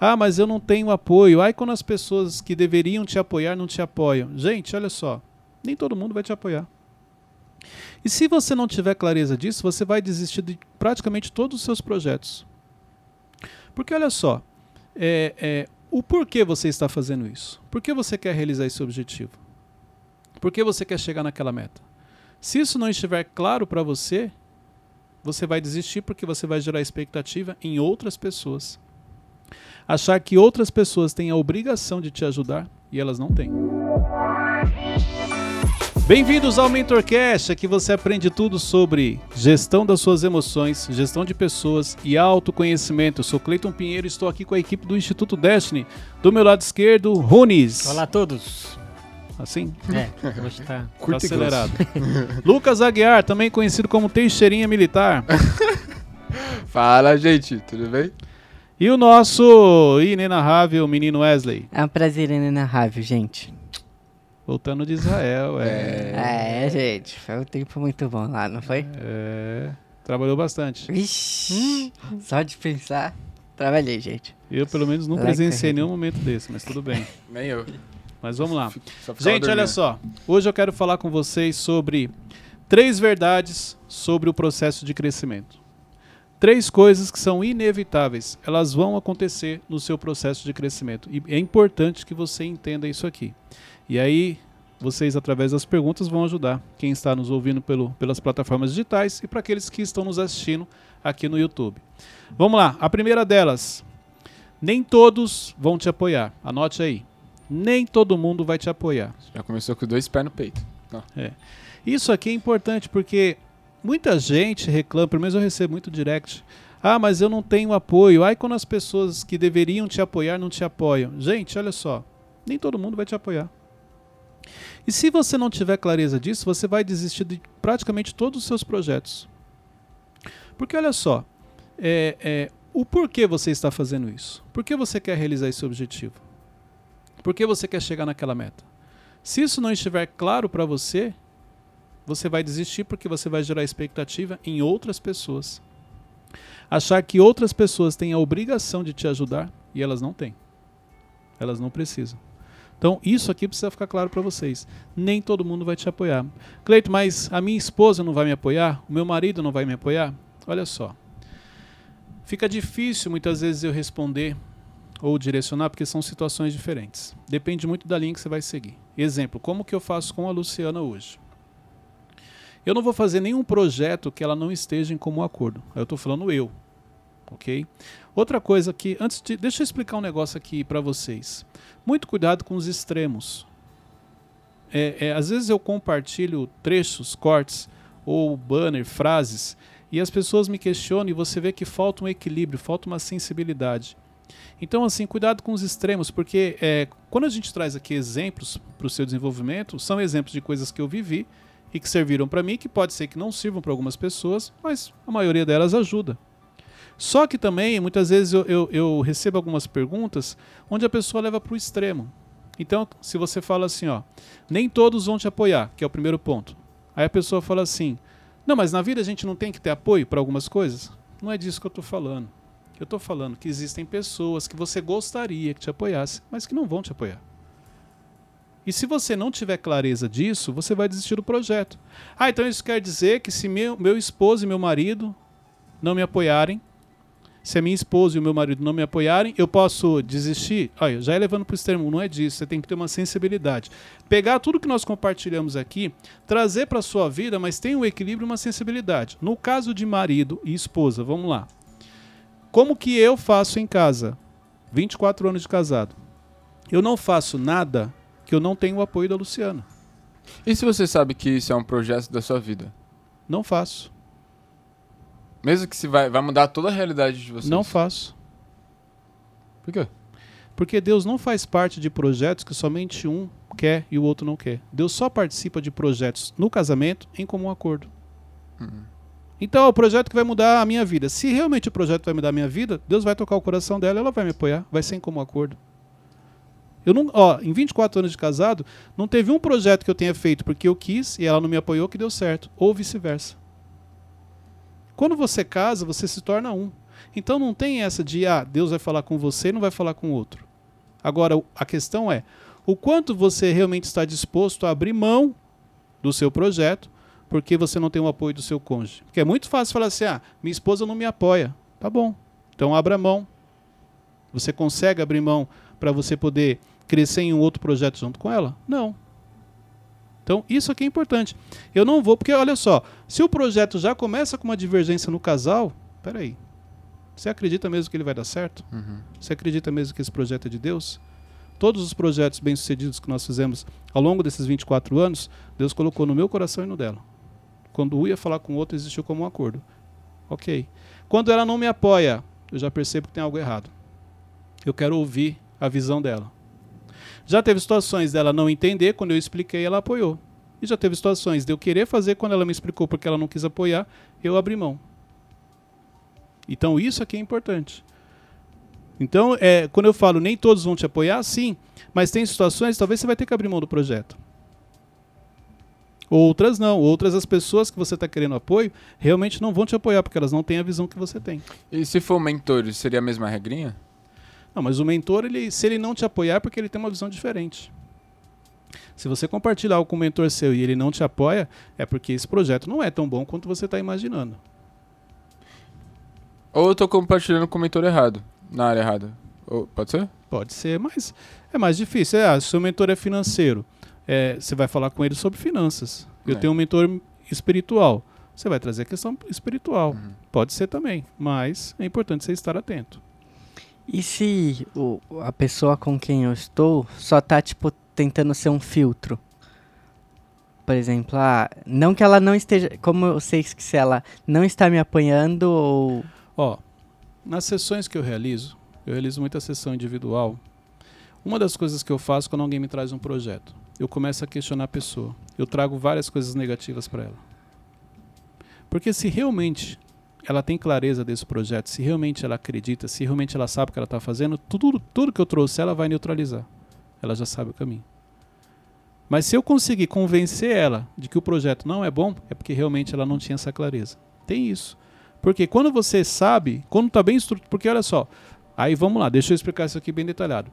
Ah, mas eu não tenho apoio. Ai, quando as pessoas que deveriam te apoiar não te apoiam. Gente, olha só, nem todo mundo vai te apoiar. E se você não tiver clareza disso, você vai desistir de praticamente todos os seus projetos. Porque olha só, é, é, o porquê você está fazendo isso? Por que você quer realizar esse objetivo? Por que você quer chegar naquela meta? Se isso não estiver claro para você, você vai desistir porque você vai gerar expectativa em outras pessoas. Achar que outras pessoas têm a obrigação de te ajudar e elas não têm. Bem-vindos ao MentorCast, aqui você aprende tudo sobre gestão das suas emoções, gestão de pessoas e autoconhecimento. Eu sou Cleiton Pinheiro e estou aqui com a equipe do Instituto Destiny. Do meu lado esquerdo, Runes. Olá a todos. Assim? É, hoje tá, tá acelerado. Lucas Aguiar, também conhecido como Teixeirinha Militar. Fala, gente, tudo bem? E o nosso inenarrável menino Wesley. É um prazer inenarrável, gente. Voltando de Israel, é. É, gente, foi um tempo muito bom lá, não foi? É. Trabalhou bastante. Ixi, só de pensar, trabalhei, gente. Eu, pelo menos, não presenciei nenhum momento desse, mas tudo bem. Nem eu. Mas vamos lá. Gente, olha só. Hoje eu quero falar com vocês sobre três verdades sobre o processo de crescimento. Três coisas que são inevitáveis. Elas vão acontecer no seu processo de crescimento. E é importante que você entenda isso aqui. E aí, vocês, através das perguntas, vão ajudar quem está nos ouvindo pelo, pelas plataformas digitais e para aqueles que estão nos assistindo aqui no YouTube. Vamos lá, a primeira delas. Nem todos vão te apoiar. Anote aí. Nem todo mundo vai te apoiar. Já começou com dois pés no peito. É. Isso aqui é importante porque muita gente reclama, pelo menos eu recebo muito direct. Ah, mas eu não tenho apoio. Ai, quando as pessoas que deveriam te apoiar não te apoiam. Gente, olha só. Nem todo mundo vai te apoiar. E se você não tiver clareza disso, você vai desistir de praticamente todos os seus projetos. Porque olha só, é, é, o porquê você está fazendo isso? Por que você quer realizar esse objetivo? Por que você quer chegar naquela meta? Se isso não estiver claro para você, você vai desistir porque você vai gerar expectativa em outras pessoas. Achar que outras pessoas têm a obrigação de te ajudar e elas não têm. Elas não precisam. Então, isso aqui precisa ficar claro para vocês. Nem todo mundo vai te apoiar. Cleito, mas a minha esposa não vai me apoiar? O meu marido não vai me apoiar? Olha só. Fica difícil muitas vezes eu responder ou direcionar, porque são situações diferentes. Depende muito da linha que você vai seguir. Exemplo, como que eu faço com a Luciana hoje? Eu não vou fazer nenhum projeto que ela não esteja em comum acordo. Eu estou falando eu, ok? Outra coisa que, antes de, deixa eu explicar um negócio aqui para vocês. Muito cuidado com os extremos. É, é, às vezes eu compartilho trechos, cortes ou banner, frases e as pessoas me questionam e você vê que falta um equilíbrio, falta uma sensibilidade. Então, assim, cuidado com os extremos, porque é, quando a gente traz aqui exemplos para o seu desenvolvimento, são exemplos de coisas que eu vivi e que serviram para mim, que pode ser que não sirvam para algumas pessoas, mas a maioria delas ajuda. Só que também, muitas vezes, eu, eu, eu recebo algumas perguntas onde a pessoa leva para o extremo. Então, se você fala assim, ó, nem todos vão te apoiar, que é o primeiro ponto. Aí a pessoa fala assim, não, mas na vida a gente não tem que ter apoio para algumas coisas? Não é disso que eu estou falando. Eu estou falando que existem pessoas que você gostaria que te apoiasse, mas que não vão te apoiar. E se você não tiver clareza disso, você vai desistir do projeto. Ah, então isso quer dizer que se meu, meu esposo e meu marido não me apoiarem, se a minha esposa e o meu marido não me apoiarem, eu posso desistir? Olha, já levando para o extremo, não é disso. Você tem que ter uma sensibilidade. Pegar tudo que nós compartilhamos aqui, trazer para a sua vida, mas tem um equilíbrio e uma sensibilidade. No caso de marido e esposa, vamos lá. Como que eu faço em casa? 24 anos de casado. Eu não faço nada que eu não tenho o apoio da Luciana. E se você sabe que isso é um projeto da sua vida? Não faço. Mesmo que se vai, vai mudar toda a realidade de vocês. Não faço. Por quê? Porque Deus não faz parte de projetos que somente um quer e o outro não quer. Deus só participa de projetos no casamento em comum acordo. Uhum. Então é o projeto que vai mudar a minha vida. Se realmente o projeto vai mudar a minha vida, Deus vai tocar o coração dela, ela vai me apoiar, vai ser em comum acordo. Eu não, ó, em 24 anos de casado, não teve um projeto que eu tenha feito porque eu quis e ela não me apoiou que deu certo, ou vice-versa. Quando você casa, você se torna um. Então não tem essa de, ah, Deus vai falar com você e não vai falar com outro. Agora, o- a questão é, o quanto você realmente está disposto a abrir mão do seu projeto porque você não tem o apoio do seu cônjuge. Porque é muito fácil falar assim, ah, minha esposa não me apoia. Tá bom, então abra mão. Você consegue abrir mão para você poder crescer em um outro projeto junto com ela? Não. Então, isso aqui é importante. Eu não vou, porque olha só, se o projeto já começa com uma divergência no casal, peraí. Você acredita mesmo que ele vai dar certo? Uhum. Você acredita mesmo que esse projeto é de Deus? Todos os projetos bem-sucedidos que nós fizemos ao longo desses 24 anos, Deus colocou no meu coração e no dela. Quando um ia falar com o outro, existiu como um acordo. Ok. Quando ela não me apoia, eu já percebo que tem algo errado. Eu quero ouvir a visão dela. Já teve situações dela não entender, quando eu expliquei, ela apoiou. E já teve situações de eu querer fazer quando ela me explicou porque ela não quis apoiar, eu abri mão. Então isso aqui é importante. Então, é, quando eu falo nem todos vão te apoiar, sim, mas tem situações talvez você vai ter que abrir mão do projeto. Outras não, outras as pessoas que você está querendo apoio realmente não vão te apoiar porque elas não têm a visão que você tem. E se for mentor, seria a mesma regrinha? Não, mas o mentor, ele, se ele não te apoiar, é porque ele tem uma visão diferente. Se você compartilhar algo com o mentor seu e ele não te apoia, é porque esse projeto não é tão bom quanto você está imaginando. Ou eu tô compartilhando com o mentor errado, na área errada. Ou- pode ser? Pode ser, mas é mais difícil. É, ah, se o mentor é financeiro, é, você vai falar com ele sobre finanças. Eu É. tenho um mentor espiritual. Você vai trazer a questão espiritual. Uhum. Pode ser também, mas é importante você estar atento. E se o, a pessoa com quem eu estou só tá, tipo, tentando ser um filtro? Por exemplo, ah, não que ela não esteja. Como eu sei que se ela não está me apoiando ou. Ó, nas sessões que eu realizo, eu realizo muita sessão individual. Uma das coisas que eu faço quando alguém me traz um projeto, eu começo a questionar a pessoa. Eu trago várias coisas negativas para ela. Porque se realmente ela tem clareza desse projeto, se realmente ela acredita, se realmente ela sabe o que ela está fazendo, tudo, tudo que eu trouxe ela vai neutralizar. Ela já sabe o caminho. Mas se eu conseguir convencer ela de que o projeto não é bom, é porque realmente ela não tinha essa clareza. Tem isso. Porque quando você sabe, quando está bem estruturado. Porque olha só, aí vamos lá, deixa eu explicar isso aqui bem detalhado.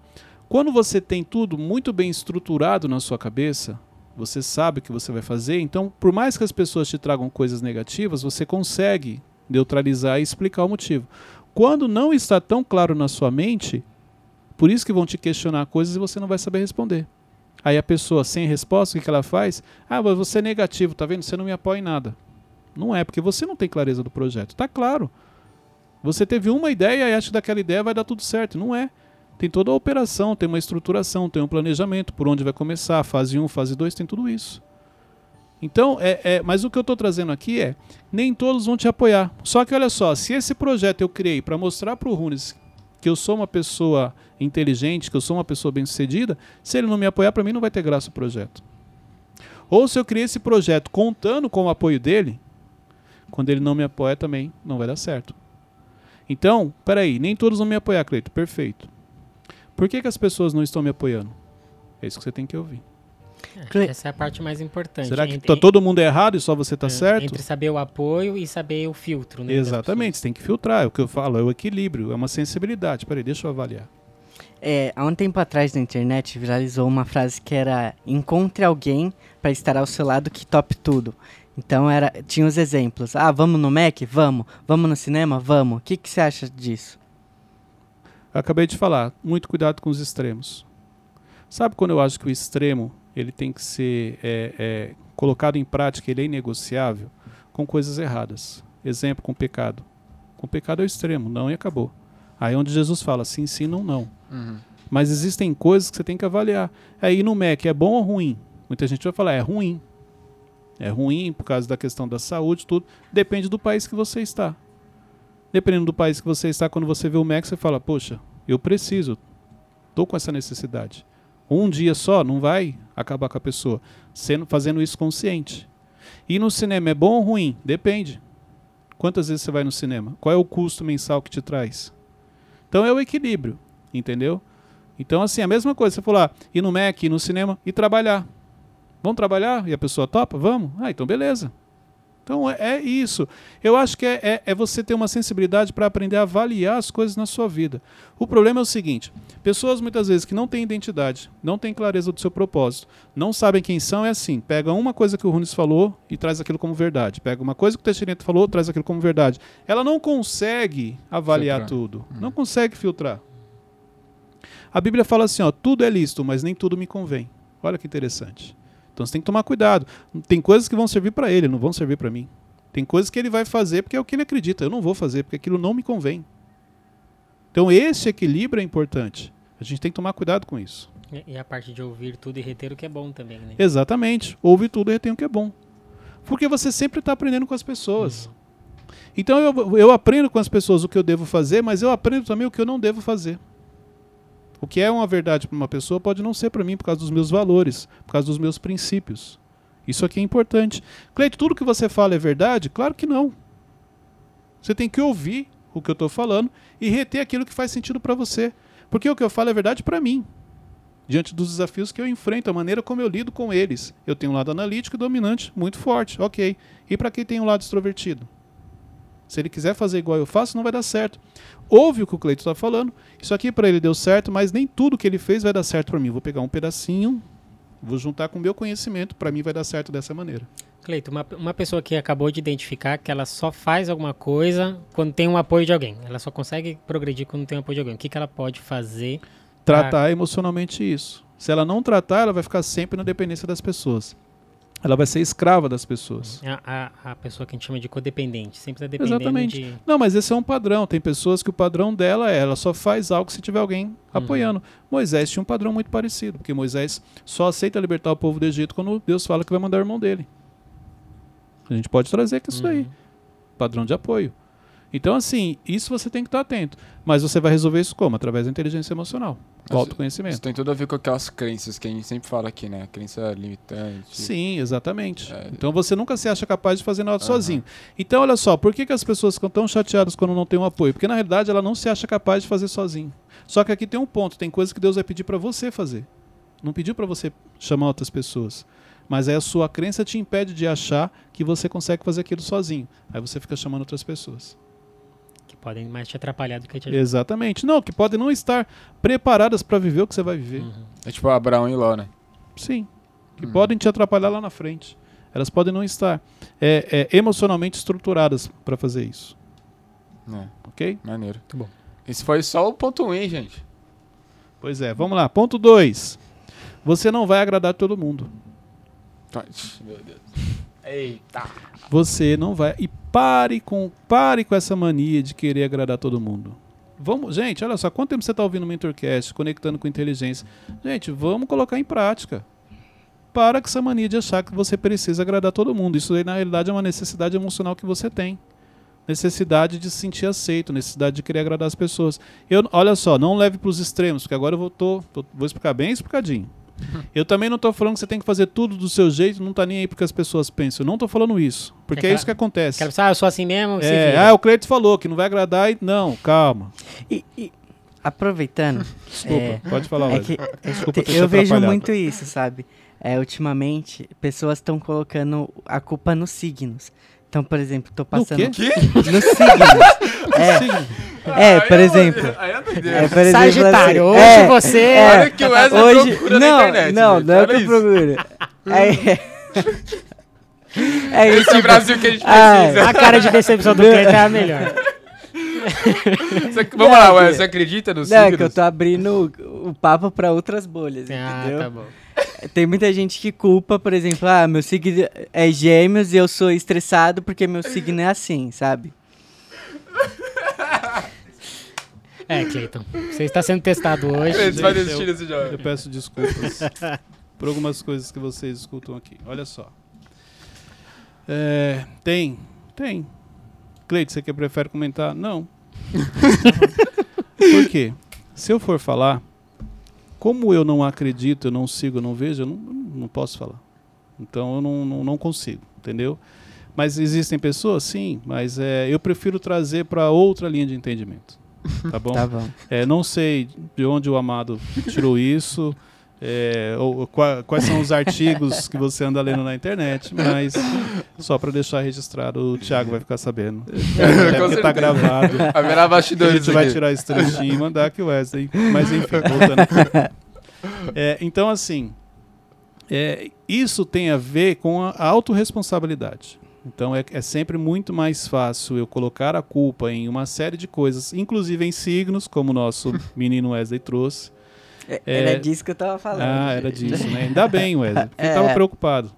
Quando você tem tudo muito bem estruturado na sua cabeça, você sabe o que você vai fazer, então, por mais que as pessoas te tragam coisas negativas, você consegue neutralizar e explicar o motivo. Quando não está tão claro na sua mente, por isso que vão te questionar coisas e você não vai saber responder. Aí a pessoa sem resposta, o que ela faz? Ah, mas você é negativo, tá vendo? Você não me apoia em nada. Não é, porque você não tem clareza do projeto. Tá claro. Você teve uma ideia e acha que daquela ideia vai dar tudo certo. Não é. Tem toda a operação, tem uma estruturação, tem um planejamento, por onde vai começar, fase 1, fase 2, tem tudo isso. Então, é, é, mas o que eu estou trazendo aqui é, nem todos vão te apoiar. Só que olha só, se esse projeto eu criei para mostrar para o Runes que eu sou uma pessoa inteligente, que eu sou uma pessoa bem-sucedida, se ele não me apoiar, para mim não vai ter graça o projeto. Ou se eu criei esse projeto contando com o apoio dele, quando ele não me apoia também não vai dar certo. Então, peraí, nem todos vão me apoiar, Cleito. Perfeito. Por que, que as pessoas não estão me apoiando? É isso que você tem que ouvir. É, Cle- essa é a parte mais importante. Será que Entre- tá todo mundo errado e só você tá é, certo? Entre saber o apoio e saber o filtro, né? Exatamente, você tem que filtrar. É o que eu falo, é o equilíbrio, é uma sensibilidade. Peraí, deixa eu avaliar. É, há um tempo atrás na internet viralizou uma frase que era encontre alguém para estar ao seu lado que tope tudo. Então era, tinha os exemplos. Ah, vamos no Mac? Vamos. Vamos no cinema? Vamos. O que, que você acha disso? Eu acabei de falar, muito cuidado com os extremos. Sabe quando eu acho que o extremo ele tem que ser é, é, colocado em prática, ele é inegociável? Com coisas erradas. Exemplo, com pecado. Com pecado é o extremo, não e acabou. Aí é onde Jesus fala, sim, sim, não, não. Uhum. Mas existem coisas que você tem que avaliar. Aí no MEC é bom ou ruim? Muita gente vai falar, é ruim. É ruim por causa da questão da saúde, tudo. Depende do país que você está. Dependendo do país que você está, quando você vê o MEC, você fala, poxa, eu preciso. Estou com essa necessidade. Um dia só não vai acabar com a pessoa. Sendo, fazendo isso consciente. E no cinema é bom ou ruim? Depende. Quantas vezes você vai no cinema? Qual é o custo mensal que te traz? Então é o equilíbrio, entendeu? Então, assim, a mesma coisa, você falou, ah, ir no Mac, ir no cinema e trabalhar. Vamos trabalhar? E a pessoa topa? Vamos? Ah, então beleza. Então é, é isso. Eu acho que é, é, é você ter uma sensibilidade para aprender a avaliar as coisas na sua vida. O problema é o seguinte: pessoas muitas vezes que não têm identidade, não têm clareza do seu propósito, não sabem quem são, é assim: pega uma coisa que o Runes falou e traz aquilo como verdade. Pega uma coisa que o Teixeira falou, traz aquilo como verdade. Ela não consegue avaliar Filtrar. tudo, não consegue filtrar. A Bíblia fala assim: ó, tudo é lícito, mas nem tudo me convém. Olha que interessante. Então você tem que tomar cuidado. Tem coisas que vão servir para ele, não vão servir para mim. Tem coisas que ele vai fazer porque é o que ele acredita. Eu não vou fazer porque aquilo não me convém. Então esse equilíbrio é importante. A gente tem que tomar cuidado com isso. E- a parte de ouvir tudo e reter o que é bom também, né? Exatamente. Ouve tudo e retém o que é bom. Porque você sempre está aprendendo com as pessoas. Então eu, eu aprendo com as pessoas o que eu devo fazer, mas eu aprendo também o que eu não devo fazer. O que é uma verdade para uma pessoa pode não ser para mim por causa dos meus valores, por causa dos meus princípios. Isso aqui é importante. Cleito, tudo que você fala é verdade? Claro que não. Você tem que ouvir o que eu estou falando e reter aquilo que faz sentido para você. Porque o que eu falo é verdade para mim diante dos desafios que eu enfrento, a maneira como eu lido com eles. Eu tenho um lado analítico e dominante muito forte, ok. E para quem tem um lado extrovertido? Se ele quiser fazer igual eu faço, não vai dar certo. Ouve o que o Cleito está falando. Isso aqui para ele deu certo, mas nem tudo que ele fez vai dar certo para mim. Vou pegar um pedacinho, vou juntar com o meu conhecimento, para mim vai dar certo dessa maneira. Cleito, uma, uma pessoa que acabou de identificar que ela só faz alguma coisa quando tem um apoio de alguém. Ela só consegue progredir quando tem um apoio de alguém. O que, que ela pode fazer? Tratar emocionalmente isso. Se ela não tratar, ela vai ficar sempre na dependência das pessoas. Ela vai ser escrava das pessoas. A, a, a pessoa que a gente chama de codependente. Sempre está dependendo Exatamente. de... Não, mas esse é um padrão. Tem pessoas que o padrão dela é ela só faz algo se tiver alguém apoiando. Moisés tinha um padrão muito parecido, porque Moisés só aceita libertar o povo do Egito quando Deus fala que vai mandar o irmão dele. A gente pode trazer que isso. Uhum. Padrão de apoio. Então, assim, isso você tem que estar atento. Mas você vai resolver isso como? Através da inteligência emocional, Mas autoconhecimento. Isso tem tudo a ver com aquelas crenças que a gente sempre fala aqui, né? Crença limitante. Sim, exatamente. É. Então você nunca se acha capaz de fazer nada Aham. sozinho. Então, olha só, por que, que as pessoas ficam tão chateadas quando não tem um apoio? Porque na realidade ela não se acha capaz de fazer sozinho. Só que aqui tem um ponto, tem coisas que Deus vai pedir para você fazer. Não pediu para você chamar outras pessoas. Mas aí a sua crença te impede de achar que você consegue fazer aquilo sozinho. Aí você fica chamando outras pessoas. Que podem mais te atrapalhar do que te ajudar. Exatamente. Não, que podem não estar preparadas para viver o que você vai viver. Uhum. É tipo Abraão e Ló, né? Sim. Que Hum. podem te atrapalhar lá na frente. Elas podem não estar é, é, emocionalmente estruturadas para fazer isso. É, Ok? maneiro. Muito bom. Esse foi só o ponto 1, hein, gente? Pois é, vamos lá. Ponto 2. Você não vai agradar todo mundo. Ixi, Meu Deus. Eita. Você não vai. E pare com, pare com essa mania de querer agradar todo mundo. Vamos, gente, olha só, quanto tempo você está ouvindo o Mentorcast, conectando com inteligência? Gente, vamos colocar em prática. Para com essa mania de achar que você precisa agradar todo mundo. Isso aí, na realidade, é uma necessidade emocional que você tem. Necessidade de se sentir aceito, necessidade de querer agradar as pessoas. Eu, olha só, não leve para os extremos, porque agora eu vou, tô, tô- vou explicar bem explicadinho. Eu também não estou falando que você tem que fazer tudo do seu jeito, não tá nem aí porque as pessoas pensam. Eu não estou falando isso. Porque é, Aquela- isso que acontece. Quero pensar, ah, eu sou assim mesmo, É, ah, o Cleiton falou que não vai agradar e. Não, calma. E, e aproveitando, Desculpa, É, pode falar, é que Desculpa te eu vejo muito isso, sabe? É, ultimamente, pessoas estão colocando a culpa nos signos. Então, por exemplo, tô passando quê? Que? nos signos. É, é, por exemplo. Aí é. É, por exemplo, Sagitário, assim, hoje é, você... é, Olha que o Wesley hoje, procura não, na internet. não, gente, não é o que eu isso. procuro. É, é isso, Esse é o tipo, Brasil que a gente ah, precisa. A cara de decepção do Cleiton é a melhor. Você- Vamos lá, Não, Wesley. que- Você acredita nos Não, é signos? que eu tô abrindo o, o papo pra outras bolhas, Ah, entendeu? tá bom. Tem muita gente que culpa, por exemplo, ah, meu signo é gêmeos e eu sou estressado porque meu signo é assim, sabe? É, Cleiton, você está sendo testado hoje. Você vai Gente, desistir eu- desse Eu jogo. peço desculpas por algumas coisas que vocês escutam aqui. Olha só. É, tem, tem. Cleide, você que prefere comentar? Não. por quê? Se eu for falar, como eu não acredito, eu não sigo, eu não vejo, eu não, não posso falar. Então eu não, não, não consigo, entendeu? Mas existem pessoas? Sim, mas é, eu prefiro trazer para outra linha de entendimento. Tá bom? Tá bom. É, não sei de onde o amado tirou isso. é, ou, ou qua- quais são os artigos que você anda lendo na internet, mas só para deixar registrado, o Thiago vai ficar sabendo. É, Com porque tá gravado. Haverá A gente vai aqui. tirar esse trechinho e mandar que o Wesley. Mas enfim, voltando. É, então, assim, é, isso tem a ver com a autorresponsabilidade. Então, é, é sempre muito mais fácil eu colocar a culpa em uma série de coisas, inclusive em signos, como o nosso menino Wesley trouxe. É, É. Era disso que eu tava falando. Ah, era disso, né? Ainda bem, Wesley. porque Eu É. estava preocupado.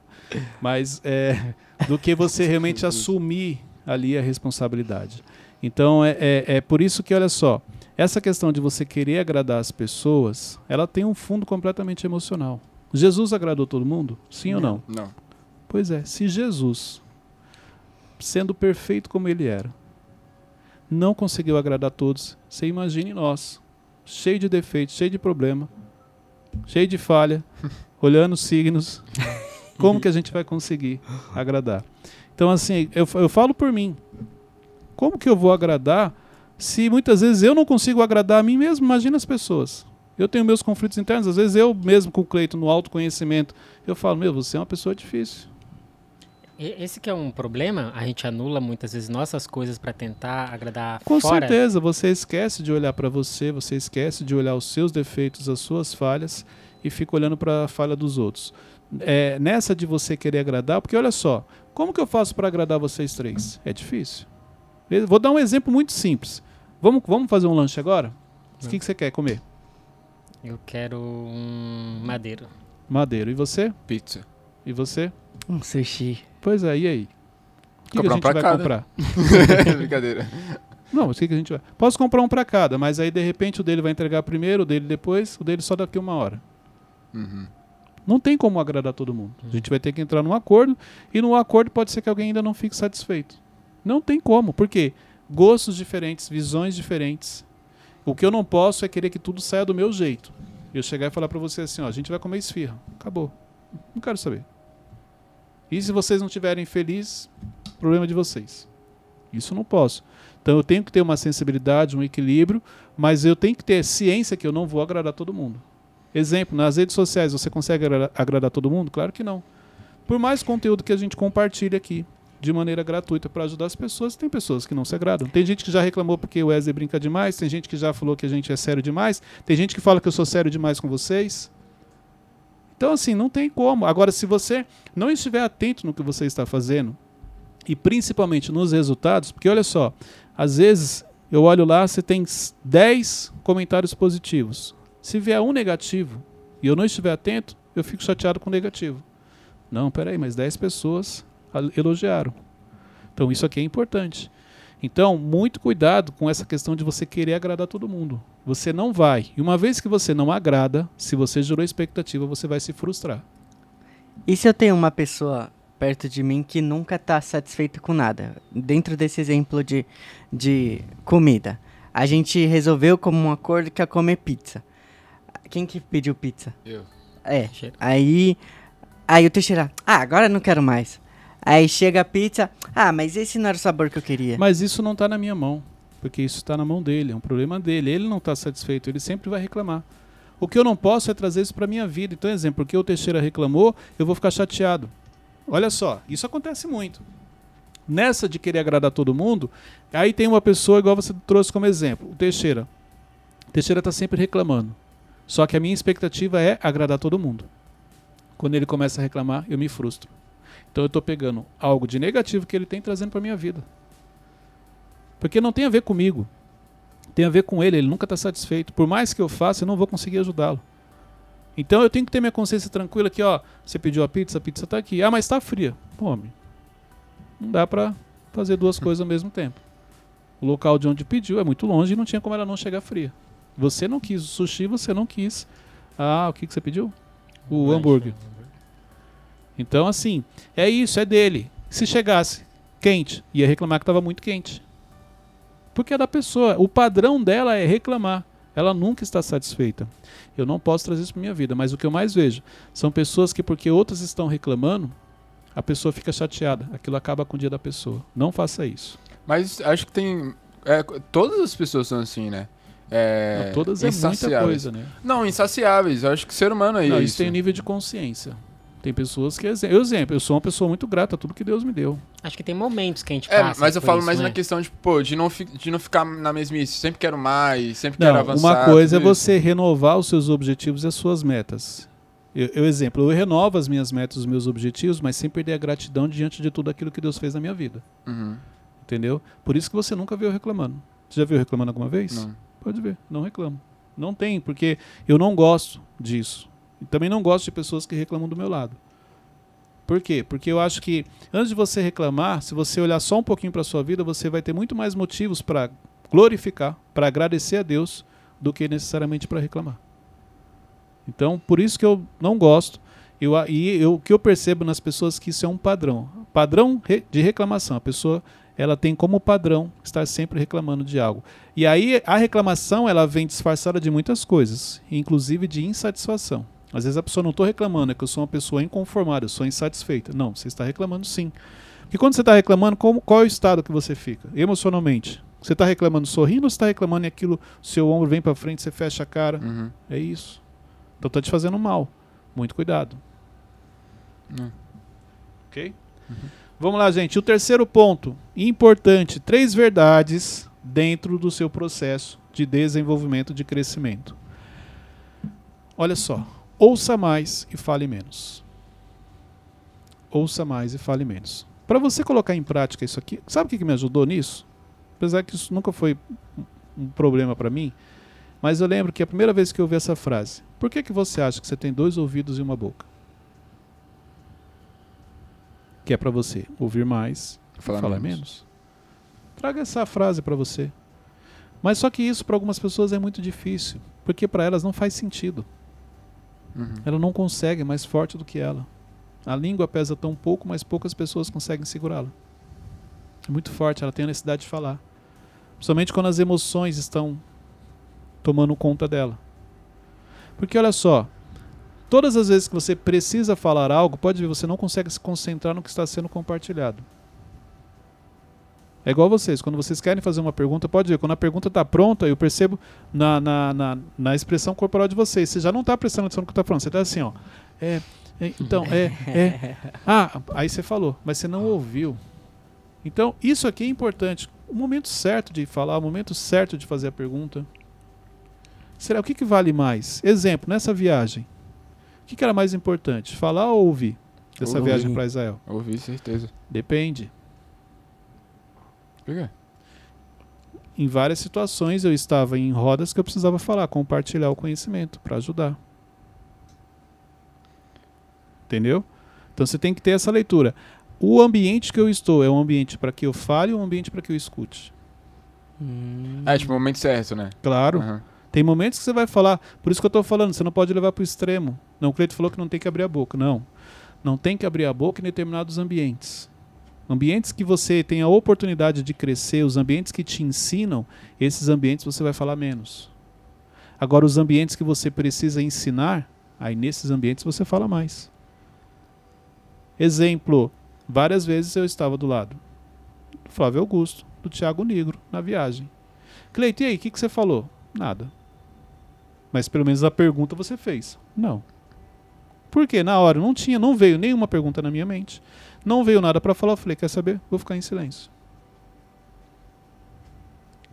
Mas é, do que você realmente assumir ali a responsabilidade. Então é, é, é por isso que, olha só, essa questão de você querer agradar as pessoas, ela tem um fundo completamente emocional. Jesus agradou todo mundo? Sim ou não? Não. Pois é, se Jesus, sendo perfeito como ele era, não conseguiu agradar todos, você imagine nós, cheio de defeitos, cheio de problema, cheio de falha, olhando os signos, como que a gente vai conseguir agradar? Então, assim, eu, eu falo por mim. Como que eu vou agradar se muitas vezes eu não consigo agradar a mim mesmo? Imagina as pessoas. Eu tenho meus conflitos internos, às vezes eu mesmo com o Cleito no autoconhecimento, eu falo, meu, você é uma pessoa difícil. Esse que é um problema, a gente anula muitas vezes nossas coisas pra tentar agradar Com fora. certeza, você esquece de olhar para você, você esquece de olhar os seus defeitos, as suas falhas e fica olhando para a falha dos outros. É, nessa de você querer agradar, porque olha só, como que eu faço para agradar vocês três? É difícil. Vou dar um exemplo muito simples. Vamos, vamos fazer um lanche agora? O que, que você quer comer? Eu quero um madeiro. Madeiro. E você? Pizza. E você? Um sushi. Pois é, e aí? O que, que a um gente pra vai cada. comprar? Brincadeira. Não, mas o que, que a gente vai. Posso comprar um para cada, mas aí de repente o dele vai entregar primeiro, o dele depois, o dele só daqui uma hora. Uhum. Não tem como agradar todo mundo. A gente vai ter que entrar num acordo e no acordo pode ser que alguém ainda não fique satisfeito. Não tem como. Por quê? Gostos diferentes, visões diferentes. O que eu não posso é querer que tudo saia do meu jeito. Eu chegar e falar pra você assim, ó, a gente vai comer esfirra. Acabou. Não quero saber. E se vocês não estiverem felizes, problema de vocês. Isso não posso. Então eu tenho que ter uma sensibilidade, um equilíbrio, mas eu tenho que ter ciência que eu não vou agradar todo mundo. Exemplo, nas redes sociais você consegue agra- agradar todo mundo? Claro que não. Por mais conteúdo que a gente compartilha aqui de maneira gratuita para ajudar as pessoas, tem pessoas que não se agradam. Tem gente que já reclamou porque o Wesley brinca demais, tem gente que já falou que a gente é sério demais, tem gente que fala que eu sou sério demais com vocês. Então, assim, não tem como. Agora, se você não estiver atento no que você está fazendo, e principalmente nos resultados, porque olha só, às vezes eu olho lá, você tem s- 10 comentários positivos. Se vier um negativo e eu não estiver atento, eu fico chateado com o negativo. Não, peraí, mas 10 pessoas elogiaram. Então isso aqui é importante. Então, muito cuidado com essa questão de você querer agradar todo mundo. Você não vai. E uma vez que você não agrada, se você gerou expectativa, você vai se frustrar. E se eu tenho uma pessoa perto de mim que nunca tá satisfeita com nada? Dentro desse exemplo de, de comida. A gente resolveu como um acordo que ia comer pizza. Quem que pediu pizza? Eu. É. Cheiro. Aí. Aí o Teixeira. Ah, agora eu não quero mais. Aí chega a pizza. Ah, mas esse não era o sabor que eu queria. Mas isso não está na minha mão, porque isso está na mão dele, é um problema dele. Ele não está satisfeito, ele sempre vai reclamar. O que eu não posso é trazer isso para minha vida. Então, exemplo, porque o Teixeira reclamou, eu vou ficar chateado. Olha só, isso acontece muito. Nessa de querer agradar todo mundo, aí tem uma pessoa igual você trouxe como exemplo, o Teixeira. O Teixeira está sempre reclamando. Só que a minha expectativa é agradar todo mundo. Quando ele começa a reclamar, eu me frustro. Então eu estou pegando algo de negativo que ele tem trazendo para minha vida. Porque não tem a ver comigo. Tem a ver com ele, ele nunca está satisfeito. Por mais que eu faça, eu não vou conseguir ajudá-lo. Então eu tenho que ter minha consciência tranquila que, ó, você pediu a pizza, a pizza está aqui. Ah, mas está fria. Pô, homem, não dá para fazer duas coisas ao mesmo tempo. O local de onde pediu é muito longe e não tinha como ela não chegar fria. Você não quis o sushi, você não quis. Ah, o que, que você pediu? O hambúrguer. Então, assim, é isso, é dele. Se chegasse quente, ia reclamar que estava muito quente. Porque é da pessoa. O padrão dela é reclamar. Ela nunca está satisfeita. Eu não posso trazer isso para minha vida, mas o que eu mais vejo são pessoas que, porque outras estão reclamando, a pessoa fica chateada. Aquilo acaba com o dia da pessoa. Não faça isso. Mas acho que tem. é, todas as pessoas são assim, né? é, Não, todas é muita coisa, né? Não, insaciáveis. Eu acho que ser humano aí Não, é isso isso. tem nível de consciência. Tem pessoas que. Eu, exemplo, eu sou uma pessoa muito grata a tudo que Deus me deu. Acho que tem momentos que a gente É, passa mas eu falo isso, mais né? na questão de, pô, de não, fi- de não ficar na mesmice. Sempre quero mais, sempre Não, quero avançar. uma coisa é tudo isso. você renovar os seus objetivos e as suas metas. Eu, eu, exemplo, eu renovo as minhas metas, os meus objetivos, mas sem perder a gratidão diante de tudo aquilo que Deus fez na minha vida. Uhum. Entendeu? Por isso que você nunca viu eu reclamando. Você já viu eu reclamando alguma vez? Não. Pode ver, não reclamo. Não tem, porque eu não gosto disso. E também não gosto de pessoas que reclamam do meu lado. Por quê? Porque eu acho que antes de você reclamar, se você olhar só um pouquinho para sua vida, você vai ter muito mais motivos para glorificar, para agradecer a Deus, do que necessariamente para reclamar. Então, por isso que eu não gosto. Eu, a- e o que eu percebo nas pessoas que isso é um padrão. Padrão de reclamação. A pessoa ela tem como padrão estar sempre reclamando de algo. E aí a reclamação ela vem disfarçada de muitas coisas, inclusive de insatisfação. Às vezes a pessoa não estou reclamando, é que eu sou uma pessoa inconformada, eu sou insatisfeita. Não, você está reclamando sim. Porque quando você está reclamando, como- qual é o estado que você fica? Emocionalmente. Você está reclamando sorrindo ou você está reclamando e aquilo, seu ombro vem para frente, você fecha a cara? Uhum. É isso. Então tá te fazendo mal. Muito cuidado. Hum. Ok? Vamos lá, gente. O terceiro ponto, importante, três verdades dentro do seu processo de desenvolvimento de crescimento. Olha só, ouça mais e fale menos. Ouça mais e fale menos. Para você colocar em prática isso aqui, sabe o que me ajudou nisso? Apesar que isso nunca foi um- problema para mim, mas eu lembro que a primeira vez que eu ouvi essa frase, por que, que você acha que você tem dois ouvidos e uma boca? Que é para você ouvir mais Falar e falar menos. menos. Traga essa frase para você. Mas só que isso para algumas pessoas é muito difícil, porque para elas não faz sentido. Uhum. Ela não consegue é mais forte do que ela. A língua pesa tão pouco, mas poucas pessoas conseguem segurá-la. É muito forte, ela tem a necessidade de falar. Principalmente quando as emoções estão tomando conta dela. Porque olha só, todas as vezes que você precisa falar algo, pode ver, você não consegue se concentrar no que está sendo compartilhado. É igual vocês, quando vocês querem fazer uma pergunta, pode ver, quando a pergunta está pronta, eu percebo na, na, na, na expressão corporal de vocês, você já não está prestando atenção no que está falando, você está assim, ó. É, é, então, é, é. Ah, aí você falou, mas você não ouviu. Então, isso aqui é importante. O momento certo de falar, o momento certo de fazer a pergunta. Será o que, que vale mais? Exemplo, nessa viagem. O que, que era mais importante? Falar ou ouvir? Dessa Ouvir. viagem para Israel? Ouvi, certeza. Depende. Por quê? Em várias situações eu estava em rodas que eu precisava falar, compartilhar o conhecimento para ajudar. Entendeu? Então você tem que ter essa leitura. O ambiente que eu estou é um ambiente para que eu fale ou um ambiente para que eu escute? Hum. É, tipo, o momento certo, né? Claro. Aham. Tem momentos que você vai falar, por isso que eu estou falando, você não pode levar para o extremo. Não, o Cleito falou que não tem que abrir a boca. Não. Não tem que abrir a boca em determinados ambientes. Ambientes que você tem a oportunidade de crescer, os ambientes que te ensinam, esses ambientes você vai falar menos. Agora, os ambientes que você precisa ensinar, aí nesses ambientes você fala mais. Exemplo: várias vezes eu estava do lado do Flávio Augusto, do Tiago Negro, na viagem. Cleito, e aí, o que, que você falou? Nada. Mas pelo menos a pergunta você fez. Não. Por quê? Na hora não tinha, não veio nenhuma pergunta na minha mente. Não veio nada para falar. Eu falei, quer saber? Vou ficar em silêncio.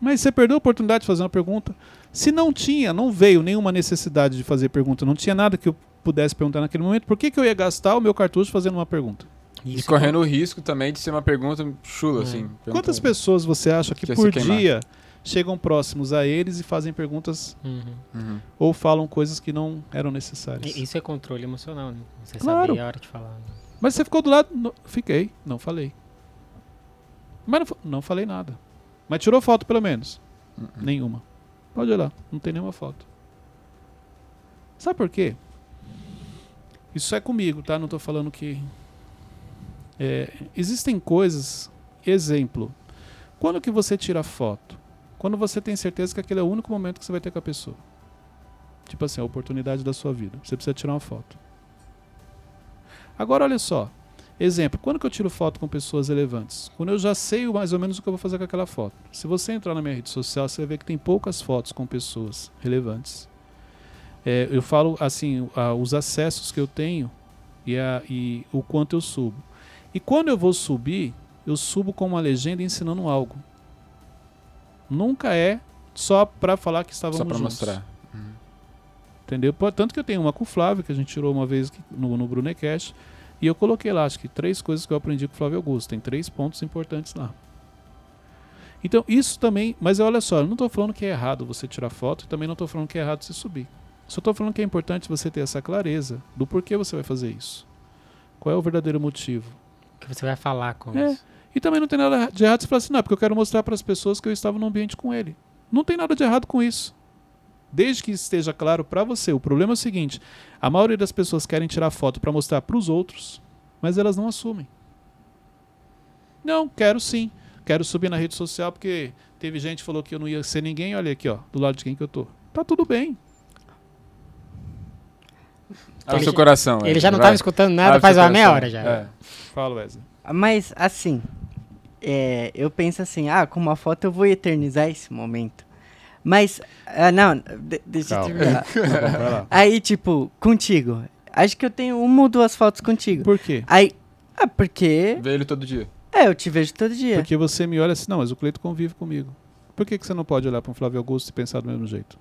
Mas você perdeu a oportunidade de fazer uma pergunta. Se não tinha, não veio nenhuma necessidade de fazer pergunta, não tinha nada que eu pudesse perguntar naquele momento, por que, que eu ia gastar o meu cartucho fazendo uma pergunta? E Isso correndo o risco também de ser uma pergunta chula, É. assim. Quantas pessoas você acha que Que por dia chegam próximos a eles e fazem perguntas Uhum. Uhum. ou falam coisas que não eram necessárias? E- Isso é controle emocional, né? Você Claro. saber a hora de falar. né? Mas você ficou do lado. No- Fiquei, não falei. Mas não, não falei nada. Mas tirou foto pelo menos? Uhum. Nenhuma. Pode olhar, não tem nenhuma foto. Sabe por quê? Isso é comigo, tá? Não tô falando que. É, existem coisas. Exemplo. Quando que você tira foto? Quando você tem certeza que aquele é o único momento que você vai ter com a pessoa. Tipo assim, a oportunidade da sua vida. Você precisa tirar uma foto. Agora olha só. Exemplo, quando que eu tiro foto com pessoas relevantes? Quando eu já sei mais ou menos o que eu vou fazer com aquela foto. Se você entrar na minha rede social, você vai ver que tem poucas fotos com pessoas relevantes. É, eu falo assim, a- os acessos que eu tenho e, a- e o quanto eu subo. E quando eu vou subir, eu subo com uma legenda ensinando algo. Nunca é só para falar que estávamos Só pra juntos. mostrar. Entendeu? Tanto que eu tenho uma com o Flávio, que a gente tirou uma vez no, no Brunecast. E eu coloquei lá, acho que três coisas que eu aprendi com o Flávio Augusto. Tem três pontos importantes lá. Então, isso também. Mas olha só, eu não estou falando que é errado você tirar foto e também não estou falando que é errado você subir. Só estou falando que é importante você ter essa clareza do porquê você vai fazer isso. Qual é o verdadeiro motivo. que você vai falar com É. isso. E também não tem nada de errado você falar assim, não, porque eu quero mostrar para as pessoas que eu estava no ambiente com ele. Não tem nada de errado com isso. Desde que esteja claro para você. O problema é o seguinte: a maioria das pessoas querem tirar foto para mostrar para os outros, mas elas não assumem. Não, quero sim. Quero subir na rede social porque teve gente que falou que eu não ia ser ninguém. Olha aqui, ó, do lado de quem que eu tô. Tá tudo bem. Abre Ele seu já- coração. Ele Wesley, já não estava escutando nada Abre faz uma meia coração. hora já. É. Fala, Wesley. Mas, assim, é, eu penso assim, ah, com uma foto eu vou eternizar esse momento. Mas, ah, não, de- deixa eu terminar. Tá. Aí, tipo, contigo. Acho que eu tenho uma ou duas fotos contigo. Por quê? Aí, ah, porque... Vê ele todo dia. É, eu te vejo todo dia. Porque você me olha assim, não, mas o Cleito convive comigo. Por que, que você não pode olhar para um Flávio Augusto e pensar do mesmo jeito?